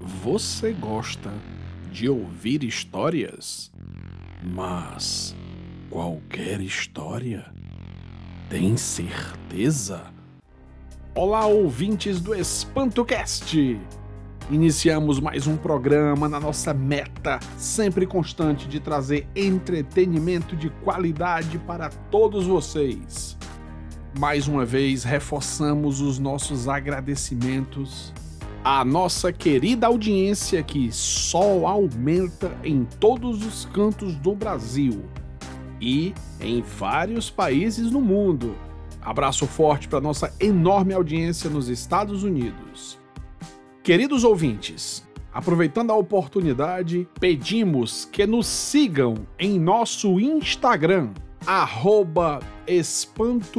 Você gosta de ouvir histórias? Mas qualquer história? Tem certeza? Olá, ouvintes do EspantoCast! Iniciamos mais um programa na nossa meta sempre constante de trazer entretenimento de qualidade para todos vocês. Mais uma vez, reforçamos os nossos agradecimentos à nossa querida audiência que só aumenta em todos os cantos do Brasil e em vários países no mundo. Abraço forte para nossa enorme audiência nos Estados Unidos. Queridos ouvintes, aproveitando a oportunidade, pedimos que nos sigam em nosso Instagram, espanto.cast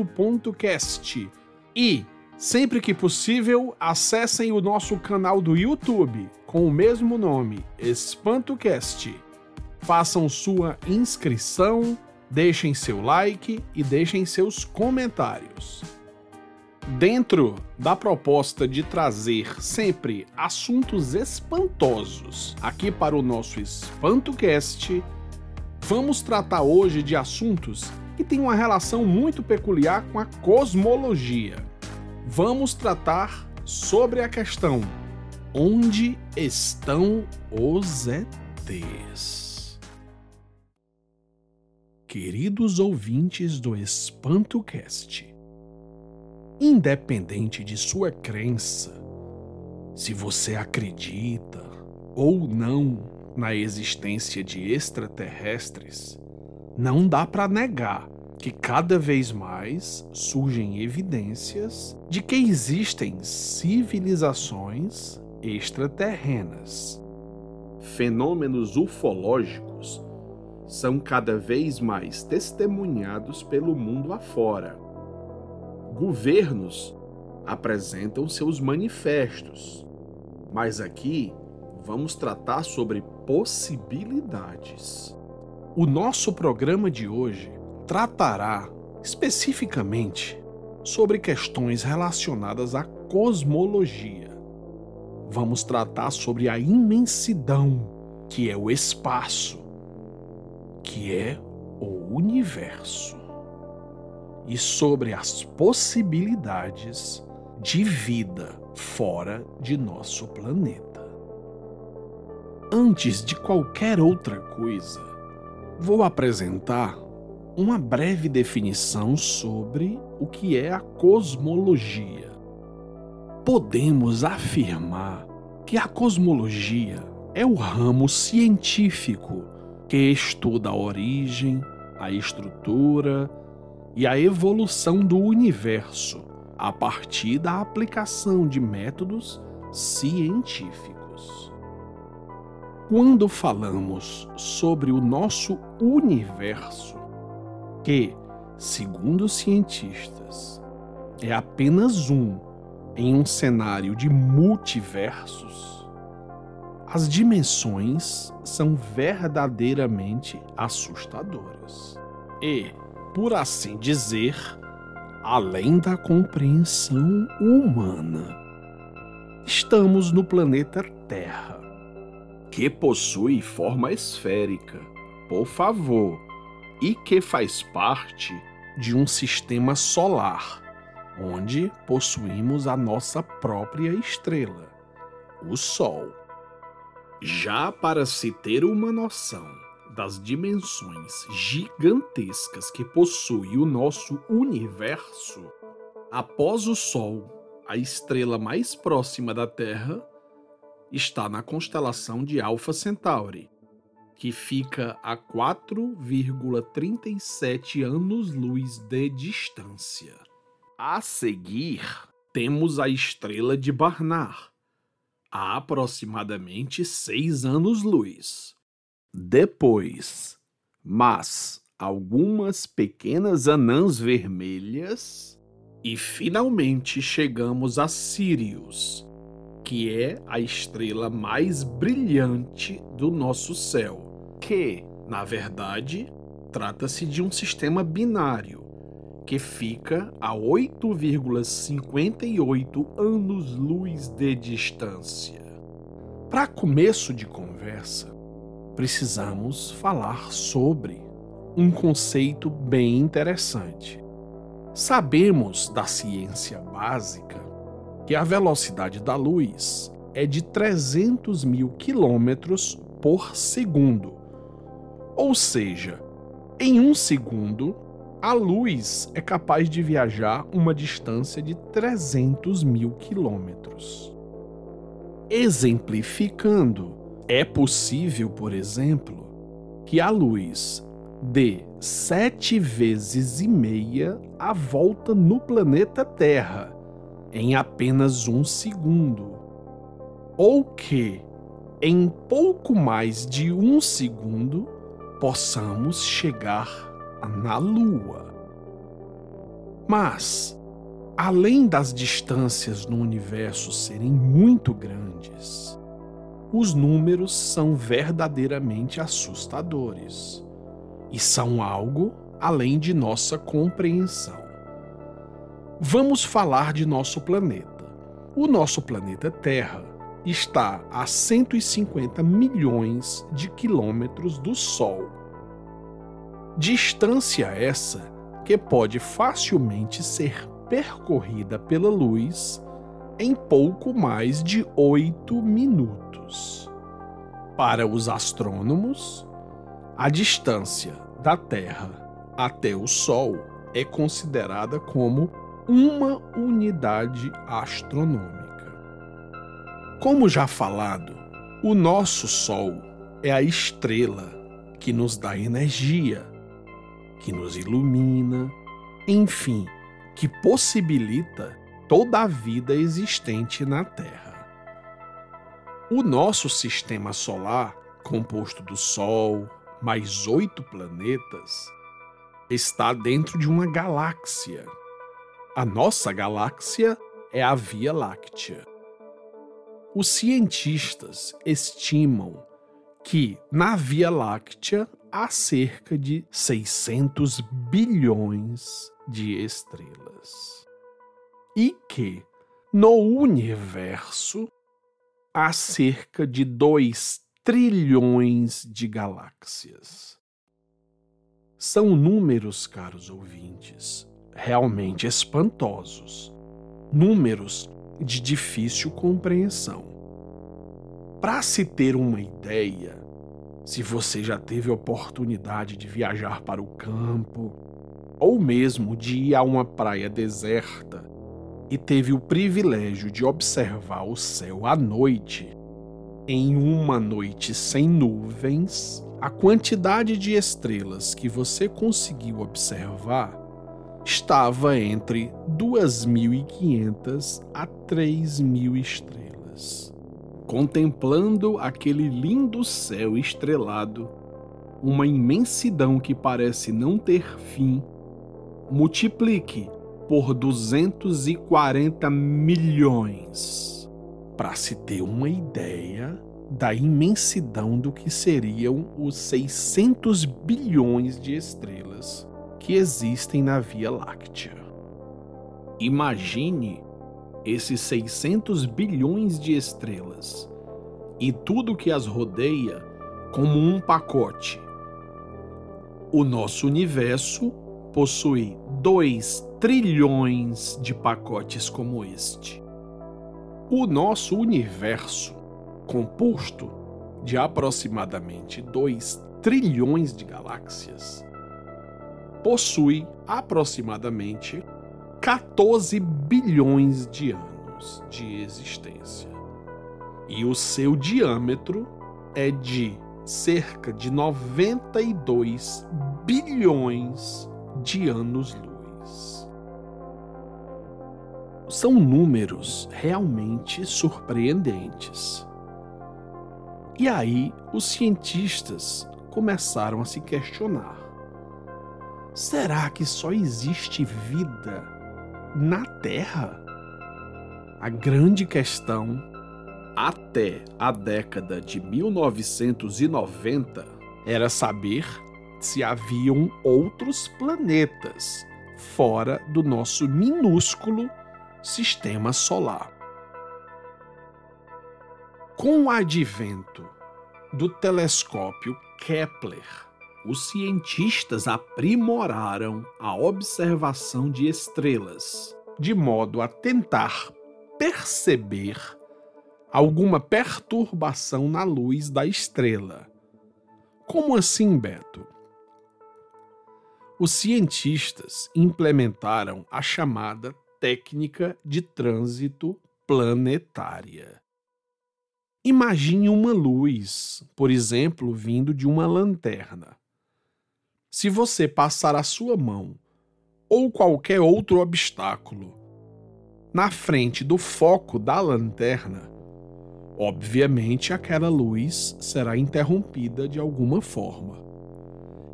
e, sempre que possível, acessem o nosso canal do YouTube com o mesmo nome, EspantoCast. Façam sua inscrição, deixem seu like e deixem seus comentários. Dentro da proposta de trazer sempre assuntos espantosos aqui para o nosso EspantoCast, vamos tratar hoje de assuntos que têm uma relação muito peculiar com a cosmologia. Vamos tratar sobre a questão: onde estão os ETs? Queridos ouvintes do EspantoCast, independente de sua crença, se você acredita ou não na existência de extraterrestres, não dá para negar que cada vez mais surgem evidências de que existem civilizações extraterrenas. Fenômenos ufológicos são cada vez mais testemunhados pelo mundo afora governos apresentam seus manifestos, mas aqui vamos tratar sobre possibilidades. O nosso programa de hoje tratará especificamente sobre questões relacionadas à cosmologia. Vamos tratar sobre a imensidão que é o espaço, que é o universo e sobre as possibilidades de vida fora de nosso planeta. Antes de qualquer outra coisa, vou apresentar uma breve definição sobre o que é a cosmologia. Podemos afirmar que a cosmologia é o ramo científico que estuda a origem, a estrutura e a evolução do universo a partir da aplicação de métodos científicos. Quando falamos sobre o nosso universo, que, segundo cientistas, é apenas um em um cenário de multiversos, as dimensões são verdadeiramente assustadoras. E, por assim dizer, além da compreensão humana. Estamos no planeta Terra, que possui forma esférica, por favor, e que faz parte de um sistema solar, onde possuímos a nossa própria estrela, o Sol. Já para se ter uma noção, das dimensões gigantescas que possui o nosso universo, após o Sol, a estrela mais próxima da Terra está na constelação de Alpha Centauri, que fica a 4,37 anos-luz de distância. A seguir, temos a estrela de Barnard, a aproximadamente 6 anos-luz. Depois, mas algumas pequenas anãs vermelhas e finalmente chegamos a Sirius, que é a estrela mais brilhante do nosso céu, que, na verdade, trata-se de um sistema binário que fica a 8,58 anos-luz de distância. Para começo de conversa, precisamos falar sobre um conceito bem interessante. Sabemos da ciência básica que a velocidade da luz é de 300 mil quilômetros por segundo. Ou seja, em um segundo, a luz é capaz de viajar uma distância de 300 mil quilômetros. Exemplificando, é possível, por exemplo, que a luz dê sete vezes e meia a volta no planeta Terra em apenas um segundo, ou que em pouco mais de um segundo possamos chegar na Lua. Mas, além das distâncias no universo serem muito grandes, os números são verdadeiramente assustadores e são algo além de nossa compreensão. Vamos falar de nosso planeta. O nosso planeta Terra está a 150 milhões de quilômetros do Sol Distância essa que pode facilmente ser percorrida pela luz em pouco mais de oito minutos. Para os astrônomos, a distância da Terra até o Sol é considerada como uma unidade astronômica. Como já falado, o nosso Sol é a estrela que nos dá energia que nos ilumina, enfim, que possibilita toda a vida existente na Terra. O nosso sistema solar, composto do Sol, mais oito planetas, está dentro de uma galáxia. A nossa galáxia é a Via Láctea. Os cientistas estimam que na Via Láctea há cerca de 600 bilhões de estrelas. E que no universo há cerca de 2 trilhões de galáxias. São números, caros ouvintes, realmente espantosos. Números de difícil compreensão. Para se ter uma ideia, se você já teve oportunidade de viajar para o campo, ou mesmo de ir a uma praia deserta e teve o privilégio de observar o céu à noite, em uma noite sem nuvens, a quantidade de estrelas que você conseguiu observar estava entre 2.500 a 3.000 estrelas contemplando aquele lindo céu estrelado, uma imensidão que parece não ter fim, multiplique por 240 milhões, para se ter uma ideia da imensidão do que seriam os 600 bilhões de estrelas que existem na Via Láctea. Imagine esses 600 bilhões de estrelas e tudo que as rodeia como um pacote. O nosso universo possui 2 trilhões de pacotes como este. O nosso universo, composto de aproximadamente 2 trilhões de galáxias, possui aproximadamente 14 bilhões de anos de existência. E o seu diâmetro é de cerca de 92 bilhões de anos-luz. São números realmente surpreendentes. E aí os cientistas começaram a se questionar: será que só existe vida na Terra? A grande questão, até a década de 1990, era saber se haviam outros planetas fora do nosso minúsculo sistema solar. Com o advento do telescópio Kepler, os cientistas aprimoraram a observação de estrelas, de modo a tentar perceber alguma perturbação na luz da estrela. Como assim, Beto? Os cientistas implementaram a chamada técnica de trânsito planetária. Imagine uma luz, por exemplo, vindo de uma lanterna. Se você passar a sua mão ou qualquer outro obstáculo na frente do foco da lanterna, obviamente aquela luz será interrompida de alguma forma.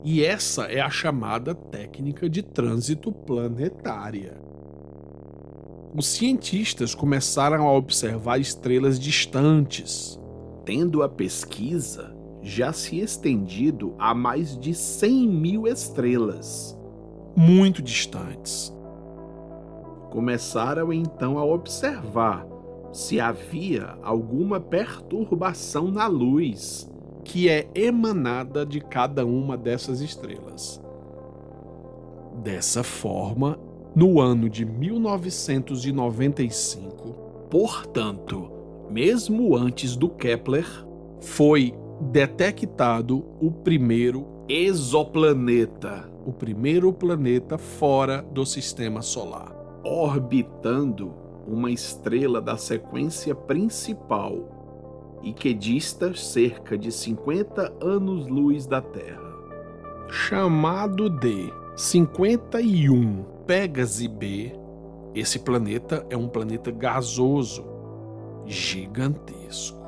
E essa é a chamada técnica de trânsito planetária. Os cientistas começaram a observar estrelas distantes, tendo a pesquisa já se estendido a mais de 100 mil estrelas, muito distantes. Começaram então a observar se havia alguma perturbação na luz que é emanada de cada uma dessas estrelas. Dessa forma, no ano de 1995, portanto, mesmo antes do Kepler, foi detectado o primeiro exoplaneta, o primeiro planeta fora do sistema solar, orbitando uma estrela da sequência principal e que dista cerca de 50 anos-luz da Terra. Chamado de 51 Pégase B, esse planeta é um planeta gasoso, gigantesco.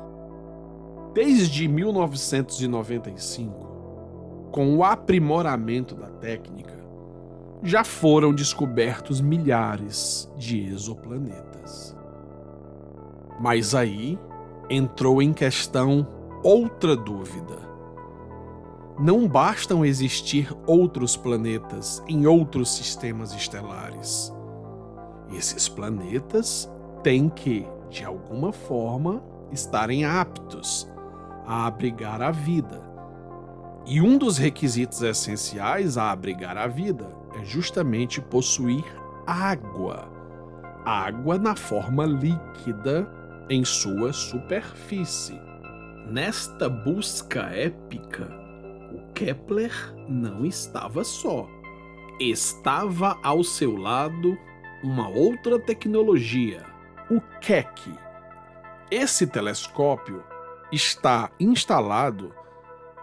Desde 1995, com o aprimoramento da técnica, já foram descobertos milhares de exoplanetas. Mas aí entrou em questão outra dúvida. Não bastam existir outros planetas em outros sistemas estelares. Esses planetas têm que, de alguma forma, estarem aptos a abrigar a vida. E um dos requisitos essenciais a abrigar a vida é justamente possuir água. Água na forma líquida em sua superfície. Nesta busca épica, o Kepler não estava só. Estava ao seu lado uma outra tecnologia, o Keck. Esse telescópio está instalado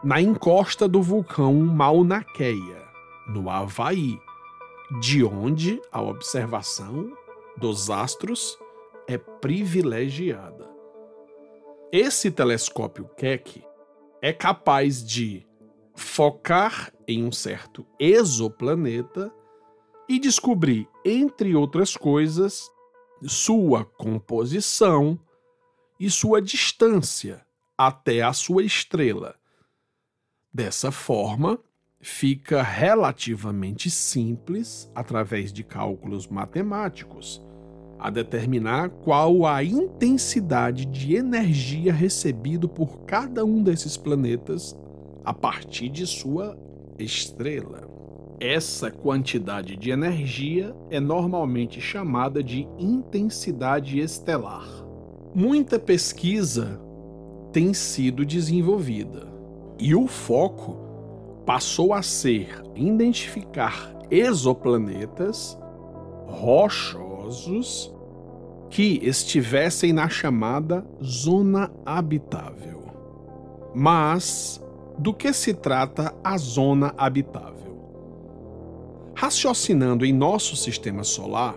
na encosta do vulcão Mauna Kea, no Havaí, de onde a observação dos astros é privilegiada. Esse telescópio Keck é capaz de focar em um certo exoplaneta e descobrir, entre outras coisas, sua composição e sua distância até a sua estrela. Dessa forma, fica relativamente simples, através de cálculos matemáticos, a determinar qual a intensidade de energia recebido por cada um desses planetas a partir de sua estrela. Essa quantidade de energia é normalmente chamada de intensidade estelar. Muita pesquisa tem sido desenvolvida e o foco passou a ser identificar exoplanetas rochosos que estivessem na chamada zona habitável. Mas do que se trata a zona habitável? Raciocinando em nosso sistema solar,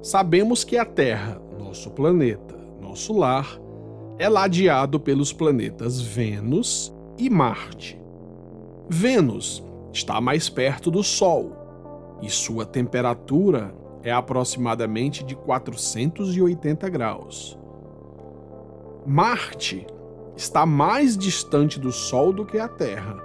sabemos que a Terra, nosso planeta, nosso lar, é ladeado pelos planetas Vênus e Marte. Vênus está mais perto do Sol e sua temperatura é aproximadamente de 480 graus. Marte está mais distante do Sol do que a Terra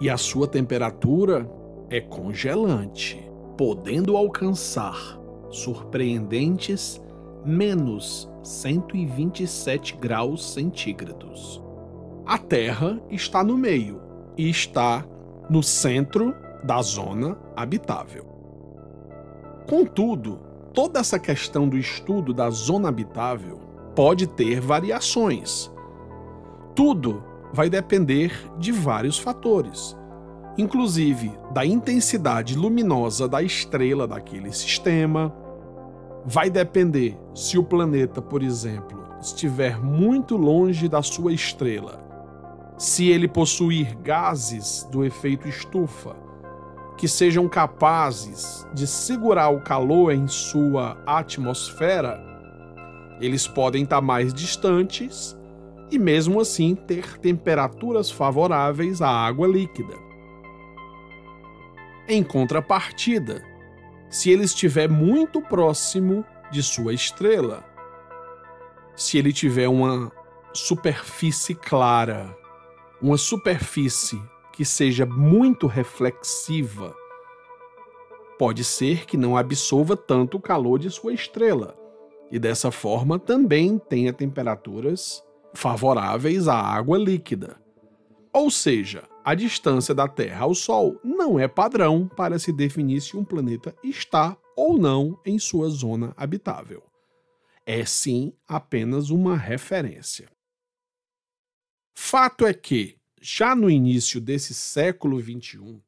e a sua temperatura é congelante, podendo alcançar surpreendentes menos 127 graus centígrados. A Terra está no meio e está no centro da zona habitável. Contudo, toda essa questão do estudo da zona habitável pode ter variações. Tudo vai depender de vários fatores, inclusive da intensidade luminosa da estrela daquele sistema. Vai depender se o planeta, por exemplo, estiver muito longe da sua estrela, se ele possuir gases do efeito estufa que sejam capazes de segurar o calor em sua atmosfera, eles podem estar mais distantes e, mesmo assim, ter temperaturas favoráveis à água líquida. Em contrapartida, se ele estiver muito próximo de sua estrela, se ele tiver uma superfície clara, uma superfície que seja muito reflexiva, pode ser que não absorva tanto o calor de sua estrela e dessa forma também tenha temperaturas favoráveis à água líquida. Ou seja, a distância da Terra ao Sol não é padrão para se definir se um planeta está ou não em sua zona habitável. É sim apenas uma referência. Fato é que, já no início desse século XXI,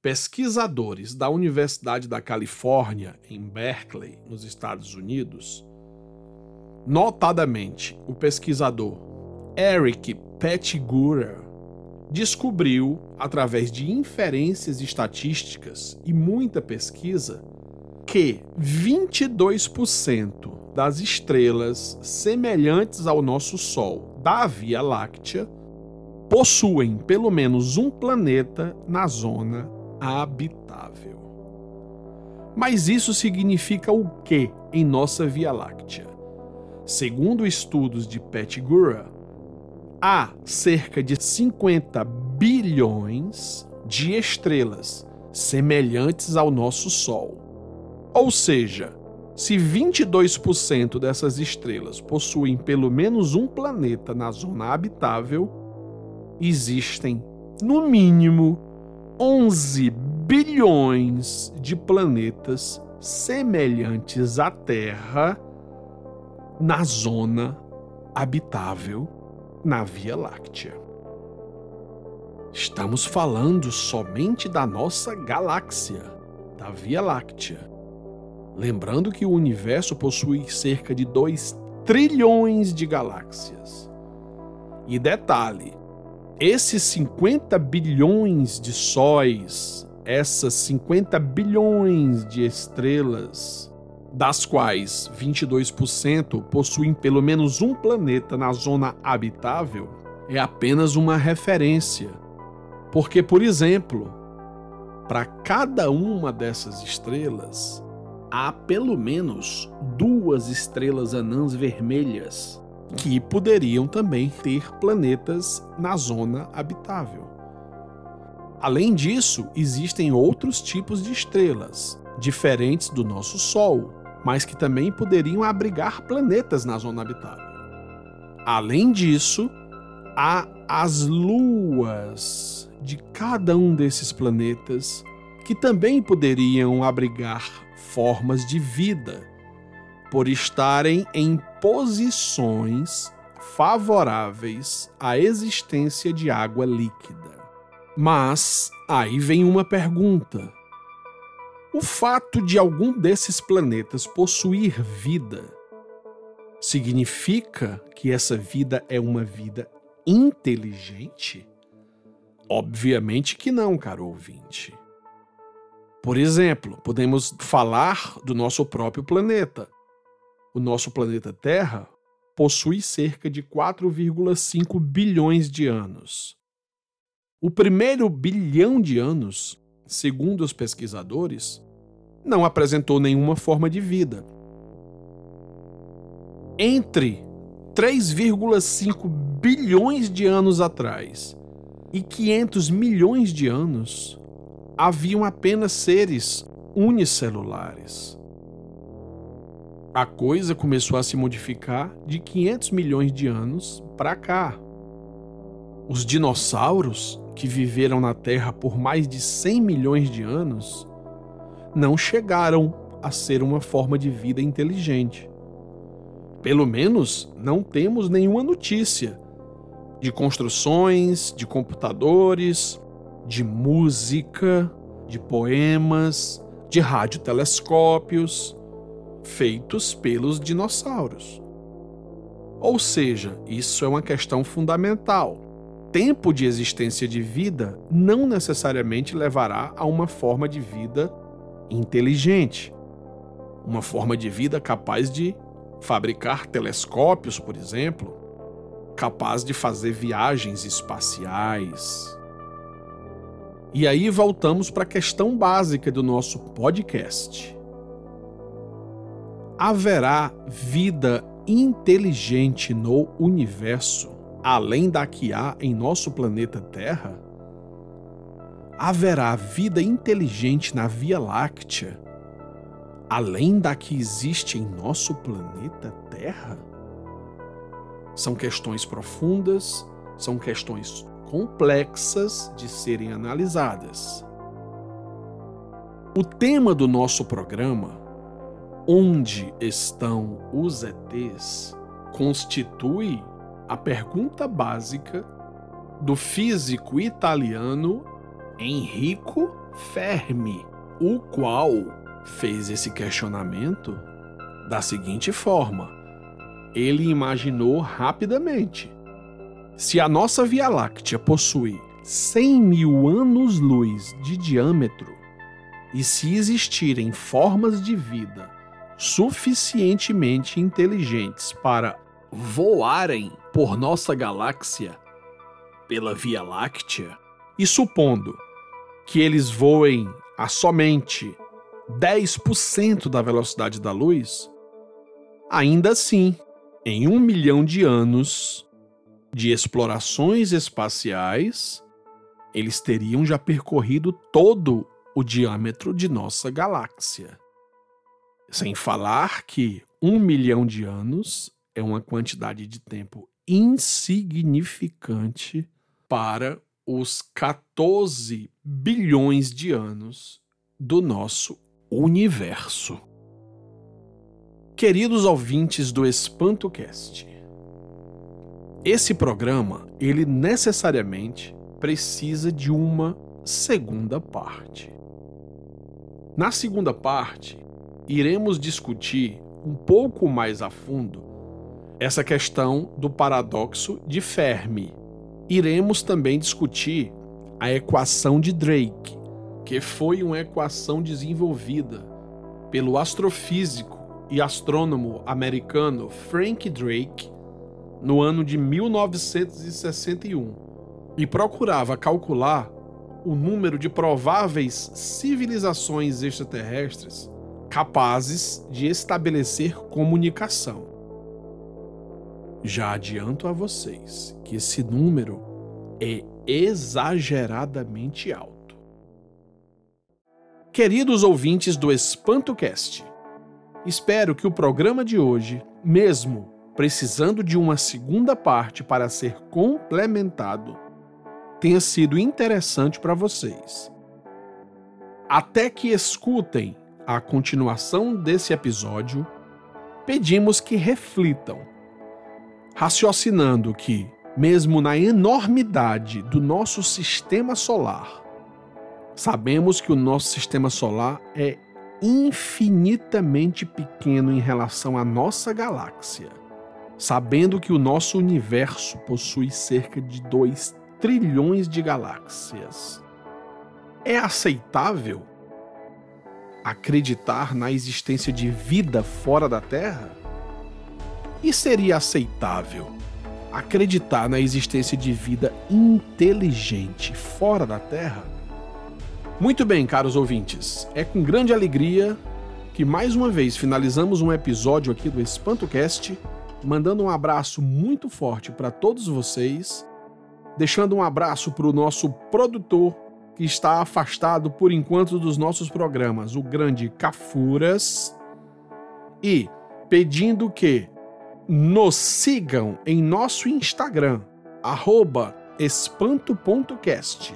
pesquisadores da Universidade da Califórnia, em Berkeley, nos Estados Unidos, notadamente o pesquisador Eric Pettigura, descobriu, através de inferências estatísticas e muita pesquisa, que 22% das estrelas semelhantes ao nosso Sol da Via Láctea possuem pelo menos um planeta na zona habitável. Mas isso significa o que em nossa Via Láctea? Segundo estudos de Pettigura, há cerca de 50 bilhões de estrelas semelhantes ao nosso Sol. Ou seja, se 22% dessas estrelas possuem pelo menos um planeta na zona habitável, existem, no mínimo, 11 bilhões de planetas semelhantes à Terra na zona habitável na Via Láctea. Estamos falando somente da nossa galáxia, da Via Láctea. Lembrando que o universo possui cerca de 2 trilhões de galáxias. E detalhe: esses 50 bilhões de sóis, essas 50 bilhões de estrelas, das quais 22% possuem pelo menos um planeta na zona habitável, é apenas uma referência. Porque, por exemplo, para cada uma dessas estrelas, há pelo menos duas estrelas anãs vermelhas que poderiam também ter planetas na zona habitável. Além disso, existem outros tipos de estrelas, diferentes do nosso Sol, mas que também poderiam abrigar planetas na zona habitável. Além disso, há as luas de cada um desses planetas que também poderiam abrigar formas de vida, por estarem em posições favoráveis à existência de água líquida. Mas aí vem uma pergunta: o fato de algum desses planetas possuir vida significa que essa vida é uma vida inteligente? Obviamente que não, caro ouvinte. Por exemplo, podemos falar do nosso próprio planeta. O nosso planeta Terra possui cerca de 4,5 bilhões de anos. O primeiro bilhão de anos segundo os pesquisadores, não apresentou nenhuma forma de vida. Entre 3,5 bilhões de anos atrás e 500 milhões de anos, haviam apenas seres unicelulares. a coisa começou a se modificar de 500 milhões de anos para cá. Os dinossauros, que viveram na Terra por mais de 100 milhões de anos, não chegaram a ser uma forma de vida inteligente. Pelo menos não temos nenhuma notícia de construções, de computadores, de música, de poemas, de radiotelescópios feitos pelos dinossauros. Ou seja, isso é uma questão fundamental. Tempo de existência de vida não necessariamente levará a uma forma de vida inteligente. Uma forma de vida capaz de fabricar telescópios, por exemplo, capaz de fazer viagens espaciais. E aí voltamos para a questão básica do nosso podcast. Haverá vida inteligente no universo, além da que há em nosso planeta Terra? Haverá vida inteligente na Via Láctea, além da que existe em nosso planeta Terra? São questões profundas, são questões complexas de serem analisadas. O tema do nosso programa, Onde estão os ETs, constitui a pergunta básica do físico italiano Enrico Fermi, o qual fez esse questionamento da seguinte forma: ele imaginou rapidamente. Se a nossa Via Láctea possui 100 mil anos-luz de diâmetro, e se existirem formas de vida suficientemente inteligentes para voarem por nossa galáxia pela Via Láctea, e supondo que eles voem a somente 10% da velocidade da luz, ainda assim, em um milhão de anos de explorações espaciais, eles teriam já percorrido todo o diâmetro de nossa galáxia. Sem falar que um milhão de anos é uma quantidade de tempo insignificante para os 14 bilhões de anos do nosso universo. Queridos ouvintes do EspantoCast, esse programa, ele necessariamente precisa de uma segunda parte. Na segunda parte, iremos discutir um pouco mais a fundo essa questão do paradoxo de Fermi. Iremos também discutir a equação de Drake, que foi uma equação desenvolvida pelo astrofísico e astrônomo americano Frank Drake no ano de 1961 e procurava calcular o número de prováveis civilizações extraterrestres capazes de estabelecer comunicação. Já adianto a vocês que esse número é exageradamente alto. Queridos ouvintes do EspantoCast, espero que o programa de hoje, mesmo precisando de uma segunda parte para ser complementado, tenha sido interessante para vocês. Até que escutem a continuação desse episódio, pedimos que reflitam, raciocinando que, mesmo na enormidade do nosso sistema solar, sabemos que o nosso sistema solar é infinitamente pequeno em relação à nossa galáxia, sabendo que o nosso universo possui cerca de 2 trilhões de galáxias. É aceitável acreditar na existência de vida fora da Terra? E seria aceitável acreditar na existência de vida inteligente fora da Terra? Muito bem, caros ouvintes, é com grande alegria que mais uma vez finalizamos um episódio aqui do EspantoCast, mandando um abraço muito forte para todos vocês, deixando um abraço para o nosso produtor que está afastado por enquanto dos nossos programas, o grande Cafuras, e pedindo que nos sigam em nosso Instagram, espanto.cast,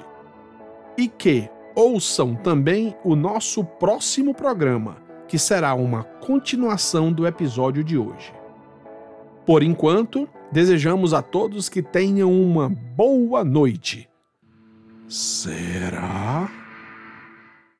e que ouçam também o nosso próximo programa, que será uma continuação do episódio de hoje. Por enquanto, desejamos a todos que tenham uma boa noite. Será?